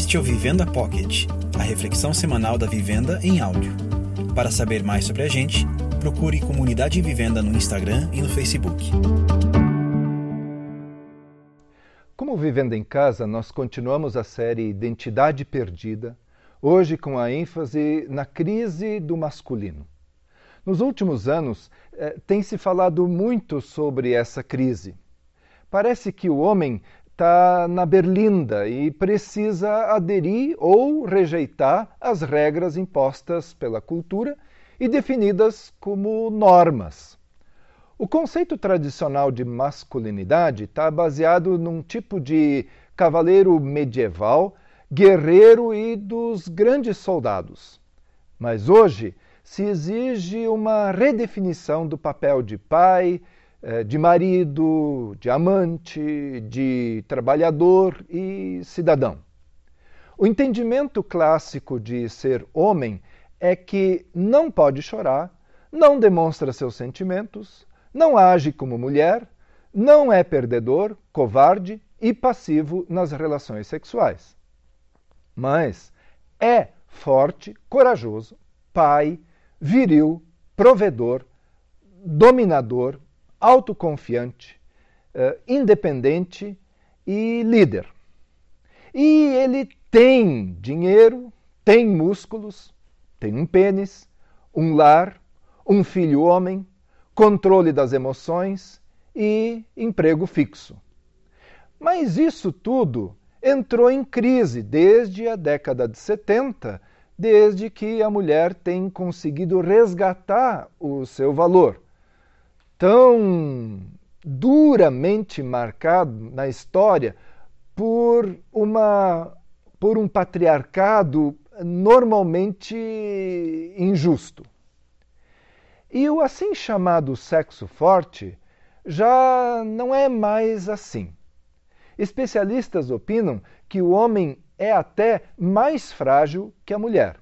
Este é o Vivenda Pocket, a reflexão semanal da vivenda em áudio. Para saber mais sobre a gente, procure Comunidade Vivenda no Instagram e no Facebook. Como Vivenda em Casa, nós continuamos a série Identidade Perdida, hoje com a ênfase na crise do masculino. Nos últimos anos, eh, tem se falado muito sobre essa crise. Parece que o homem está na berlinda e precisa aderir ou rejeitar as regras impostas pela cultura e definidas como normas. O conceito tradicional de masculinidade está baseado num tipo de cavaleiro medieval, guerreiro e dos grandes soldados. Mas hoje se exige uma redefinição do papel de pai, de marido, de amante, de trabalhador e cidadão. O entendimento clássico de ser homem é que não pode chorar, não demonstra seus sentimentos, não age como mulher, não é perdedor, covarde e passivo nas relações sexuais. Mas é forte, corajoso, pai, viril, provedor, dominador, autoconfiante, uh, independente e líder. E ele tem dinheiro, tem músculos, tem um pênis, um lar, um filho homem, controle das emoções e emprego fixo. Mas isso tudo entrou em crise desde a década de 70, desde que a mulher tem conseguido resgatar o seu valor tão duramente marcado na história por uma por um patriarcado normalmente injusto. E o assim chamado sexo forte já não é mais assim. Especialistas opinam que o homem é até mais frágil que a mulher,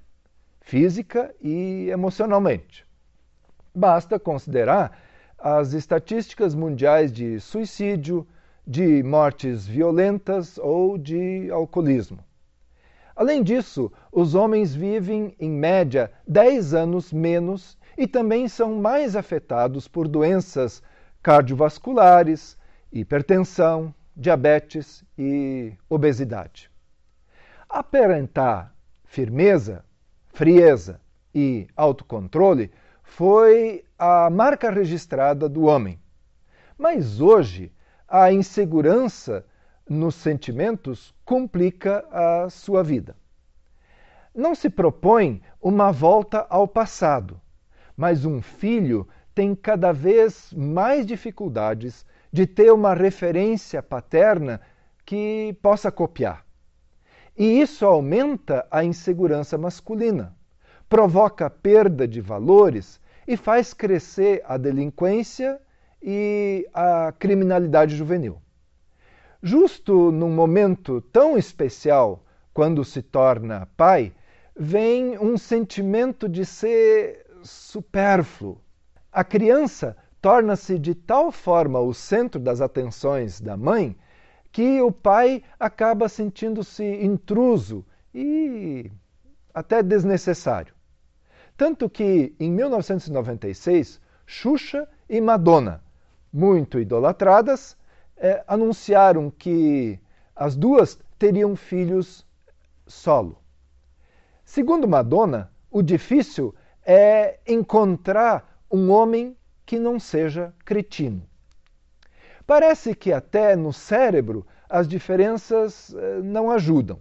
física e emocionalmente. Basta considerar as estatísticas mundiais de suicídio, de mortes violentas ou de alcoolismo. Além disso, os homens vivem, em média, 10 anos menos e também são mais afetados por doenças cardiovasculares, hipertensão, diabetes e obesidade. Aparentar firmeza, frieza e autocontrole foi a marca registrada do homem. Mas hoje, a insegurança nos sentimentos complica a sua vida. Não se propõe uma volta ao passado, mas um filho tem cada vez mais dificuldades de ter uma referência paterna que possa copiar. E isso aumenta a insegurança masculina provoca perda de valores e faz crescer a delinquência e a criminalidade juvenil. Justo num momento tão especial, quando se torna pai, vem um sentimento de ser supérfluo. A criança torna-se de tal forma o centro das atenções da mãe que o pai acaba sentindo-se intruso e até desnecessário. Tanto que, em 1996, Xuxa e Madonna, muito idolatradas, eh, anunciaram que as duas teriam filhos solo. Segundo Madonna, o difícil é encontrar um homem que não seja cretino. Parece que até no cérebro as diferenças eh, não ajudam.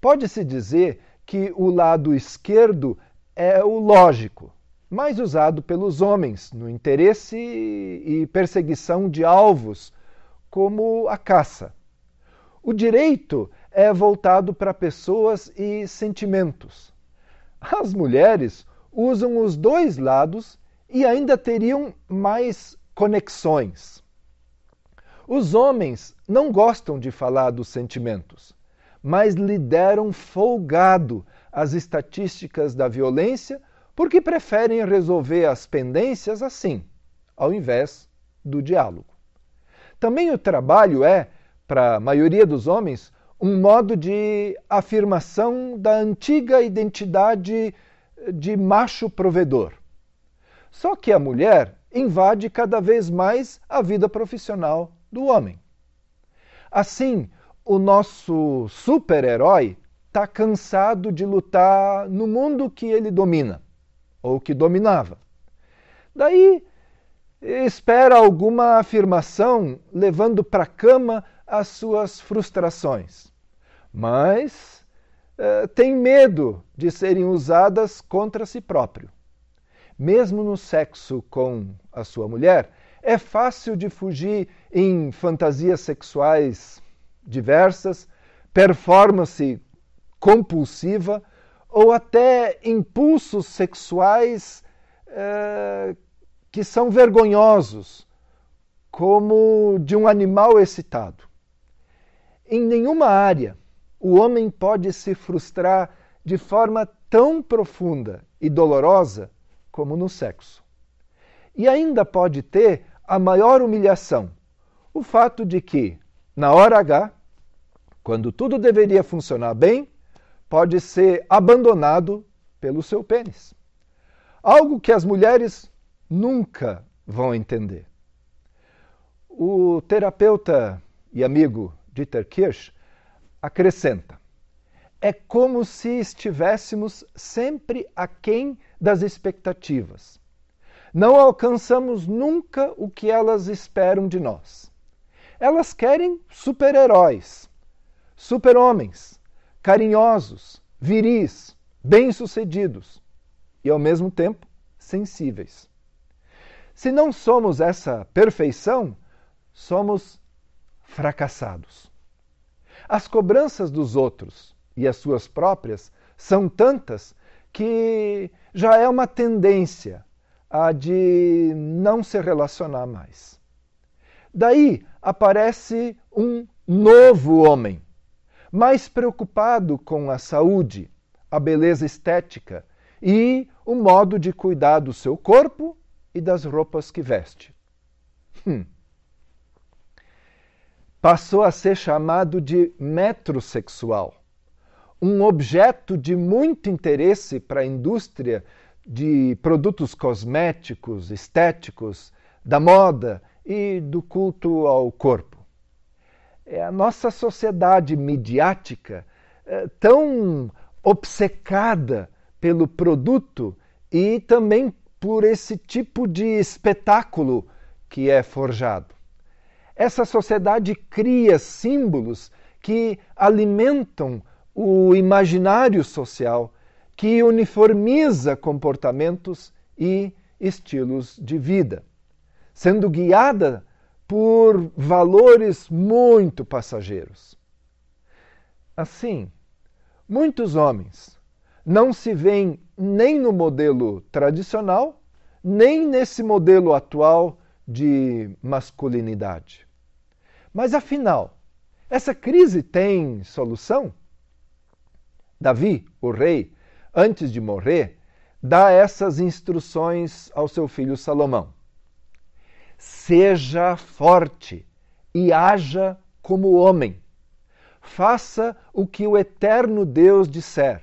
Pode-se dizer que o lado esquerdo é o lógico, mais usado pelos homens no interesse e perseguição de alvos, como a caça. O direito é voltado para pessoas e sentimentos. As mulheres usam os dois lados e ainda teriam mais conexões. Os homens não gostam de falar dos sentimentos, mas lhe deram folgado as estatísticas da violência porque preferem resolver as pendências assim, ao invés do diálogo. Também o trabalho é, para a maioria dos homens, um modo de afirmação da antiga identidade de macho provedor. Só que a mulher invade cada vez mais a vida profissional do homem. Assim, o nosso super-herói está cansado de lutar no mundo que ele domina, ou que dominava. Daí, espera alguma afirmação levando para a cama as suas frustrações. Mas eh, tem medo de serem usadas contra si próprio. Mesmo no sexo com a sua mulher, é fácil de fugir em fantasias sexuais diversas, performance compulsiva ou até impulsos sexuais eh, que são vergonhosos, como de um animal excitado. Em nenhuma área o homem pode se frustrar de forma tão profunda e dolorosa como no sexo. E ainda pode ter a maior humilhação, o fato de que, na hora H, quando tudo deveria funcionar bem, pode ser abandonado pelo seu pênis. Algo que as mulheres nunca vão entender. O terapeuta e amigo Dieter Kirsch acrescenta: é como se estivéssemos sempre aquém das expectativas. Não alcançamos nunca o que elas esperam de nós. Elas querem super-heróis, super-homens, carinhosos, viris, bem-sucedidos e, ao mesmo tempo, sensíveis. Se não somos essa perfeição, somos fracassados. As cobranças dos outros e as suas próprias são tantas que já é uma tendência a de não se relacionar mais. Daí aparece um novo homem, mais preocupado com a saúde, a beleza estética e o modo de cuidar do seu corpo e das roupas que veste. Hum passou a ser chamado de metrosexual, um objeto de muito interesse para a indústria de produtos cosméticos, estéticos, da moda e do culto ao corpo. É a nossa sociedade midiática é, tão obcecada pelo produto e também por esse tipo de espetáculo que é forjado. Essa sociedade cria símbolos que alimentam o imaginário social, que uniformiza comportamentos e estilos de vida, sendo guiada por valores muito passageiros. Assim, muitos homens não se veem nem no modelo tradicional, nem nesse modelo atual de masculinidade. Mas afinal, essa crise tem solução? Davi, o rei, antes de morrer, dá essas instruções ao seu filho Salomão: Seja forte e haja como homem. Faça o que o eterno Deus disser.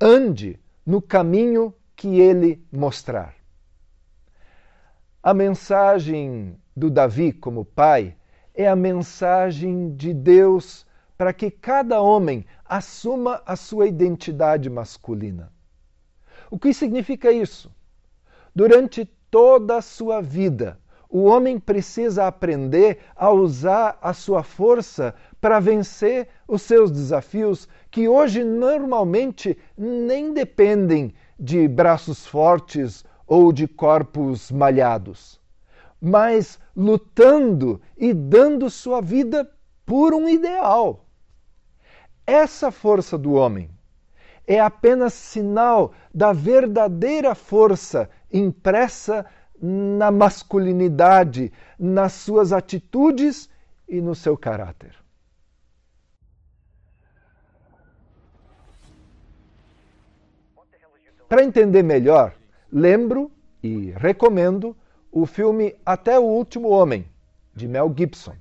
Ande no caminho que ele mostrar. A mensagem do Davi como pai é a mensagem de Deus para que cada homem assuma a sua identidade masculina. O que significa isso? Durante toda a sua vida, o homem precisa aprender a usar a sua força para vencer os seus desafios, que hoje normalmente nem dependem de braços fortes ou de corpos malhados, mas lutando e dando sua vida por um ideal. Essa força do homem é apenas sinal da verdadeira força impressa na masculinidade, nas suas atitudes e no seu caráter. Para entender melhor lembro e recomendo o filme Até o Último Homem, de Mel Gibson.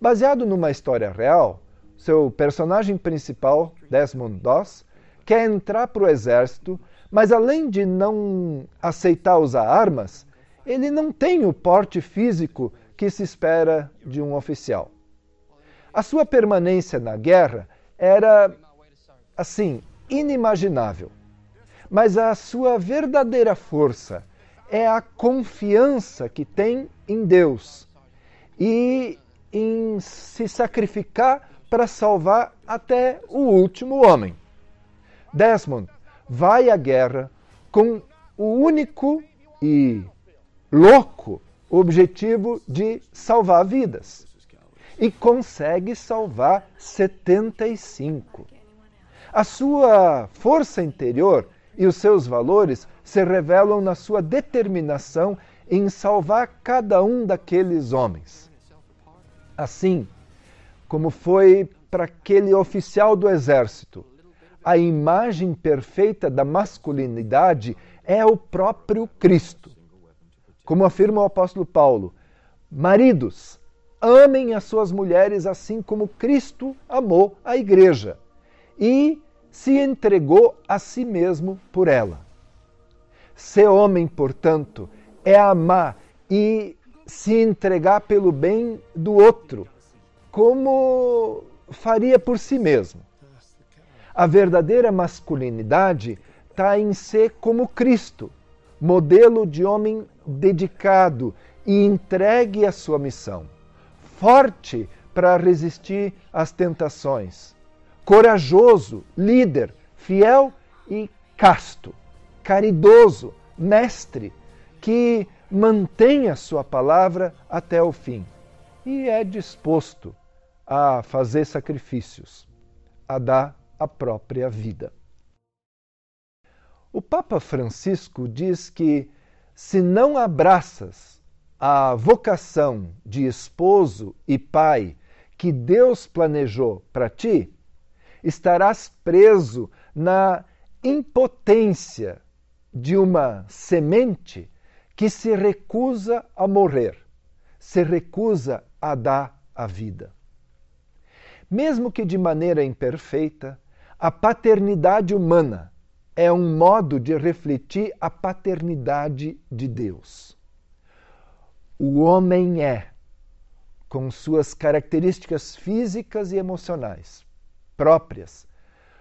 Baseado numa história real, seu personagem principal, Desmond Doss, quer entrar para o exército, mas além de não aceitar usar armas, ele não tem o porte físico que se espera de um oficial. A sua permanência na guerra era, assim, inimaginável. Mas a sua verdadeira força é a confiança que tem em Deus e em se sacrificar para salvar até o último homem. Desmond vai à guerra com o único e louco objetivo de salvar vidas. E consegue salvar 75. A sua força interior e os seus valores se revelam na sua determinação em salvar cada um daqueles homens. Assim, como foi para aquele oficial do exército, a imagem perfeita da masculinidade é o próprio Cristo. Como afirma o apóstolo Paulo, maridos, amem as suas mulheres assim como Cristo amou a igreja e se entregou a si mesmo por ela. Ser homem, portanto, é amar e se entregar pelo bem do outro, como faria por si mesmo. A verdadeira masculinidade está em ser como Cristo, modelo de homem dedicado e entregue à sua missão, forte para resistir às tentações, corajoso, líder, fiel e casto, caridoso, mestre, que mantém a sua palavra até o fim. E é disposto a fazer sacrifícios, a dar a própria vida. O Papa Francisco diz que se não abraças a vocação de esposo e pai que Deus planejou para ti, estarás preso na impotência de uma semente que se recusa a morrer, se recusa a dar a vida. Mesmo que de maneira imperfeita, a paternidade humana é um modo de refletir a paternidade de Deus. O homem é, com suas características físicas e emocionais próprias,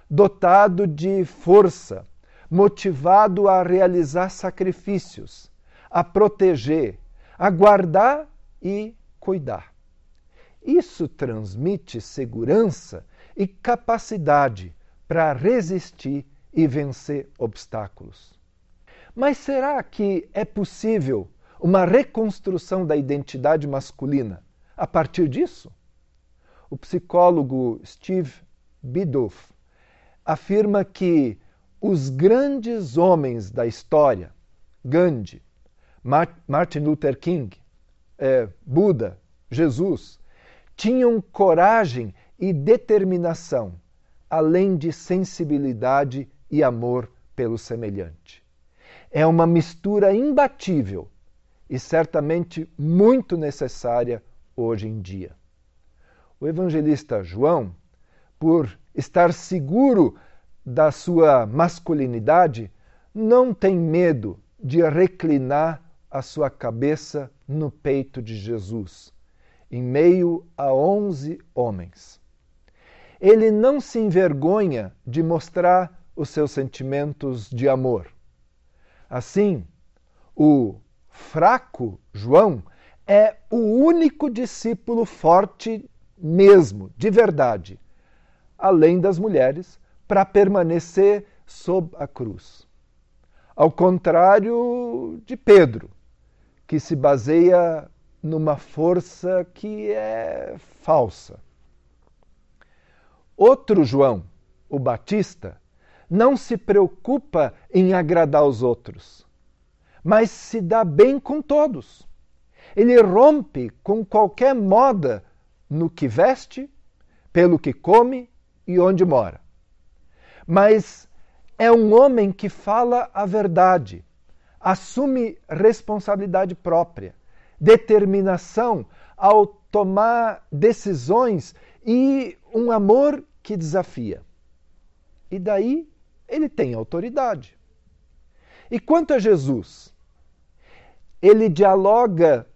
dotado de força, motivado a realizar sacrifícios, a proteger, a guardar e cuidar. Isso transmite segurança e capacidade para resistir e vencer obstáculos. Mas será que é possível uma reconstrução da identidade masculina a partir disso? O psicólogo Steve Biddulph afirma que os grandes homens da história, Gandhi, Martin Luther King, é, Buda, Jesus, tinham coragem e determinação, além de sensibilidade e amor pelo semelhante. É uma mistura imbatível e certamente muito necessária hoje em dia. O evangelista João, por estar seguro da sua masculinidade, não tem medo de reclinar a sua cabeça no peito de Jesus, em meio a onze homens. Ele não se envergonha de mostrar os seus sentimentos de amor. Assim, o fraco João é o único discípulo forte mesmo, de verdade, além das mulheres, para permanecer sob a cruz. Ao contrário de Pedro, que se baseia numa força que é falsa. Outro João, o Batista, não se preocupa em agradar os outros, mas se dá bem com todos. Ele rompe com qualquer moda no que veste, pelo que come e onde mora. Mas é um homem que fala a verdade, assume responsabilidade própria, determinação ao tomar decisões e um amor que desafia. E daí ele tem autoridade. E quanto a Jesus, ele dialoga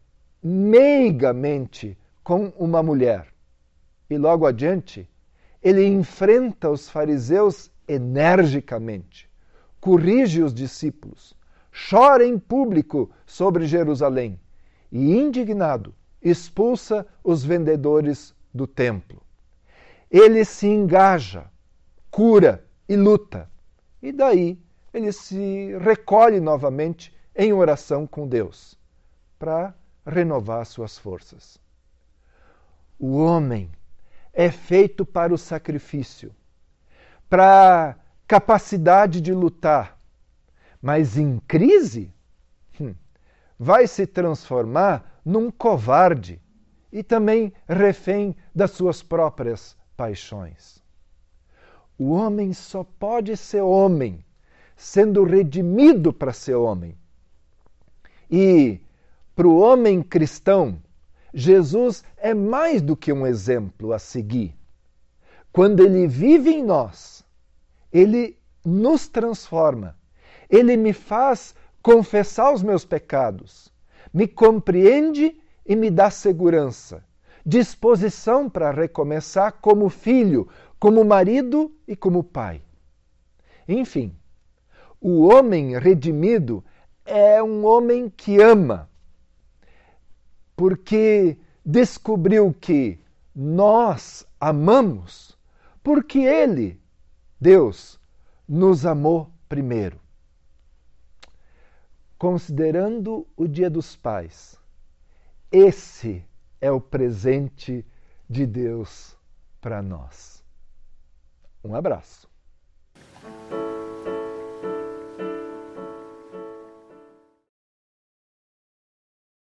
meigamente com uma mulher. E logo adiante, ele enfrenta os fariseus energicamente, corrige os discípulos, chora em público sobre Jerusalém e, indignado, expulsa os vendedores do templo. Ele se engaja, cura e luta. E daí ele se recolhe novamente em oração com Deus para renovar suas forças. O homem é feito para o sacrifício, para capacidade de lutar, mas em crise hum, vai se transformar num covarde e também refém das suas próprias paixões. O homem só pode ser homem sendo redimido para ser homem. E para o homem cristão, Jesus é mais do que um exemplo a seguir. Quando ele vive em nós, ele nos transforma. Ele me faz confessar os meus pecados, me compreende e me dá segurança, disposição para recomeçar como filho, como marido e como pai. Enfim, o homem redimido é um homem que ama, porque descobriu que nós amamos porque Ele, Deus, nos amou primeiro. Considerando o Dia dos Pais, esse é o presente de Deus para nós. Um abraço.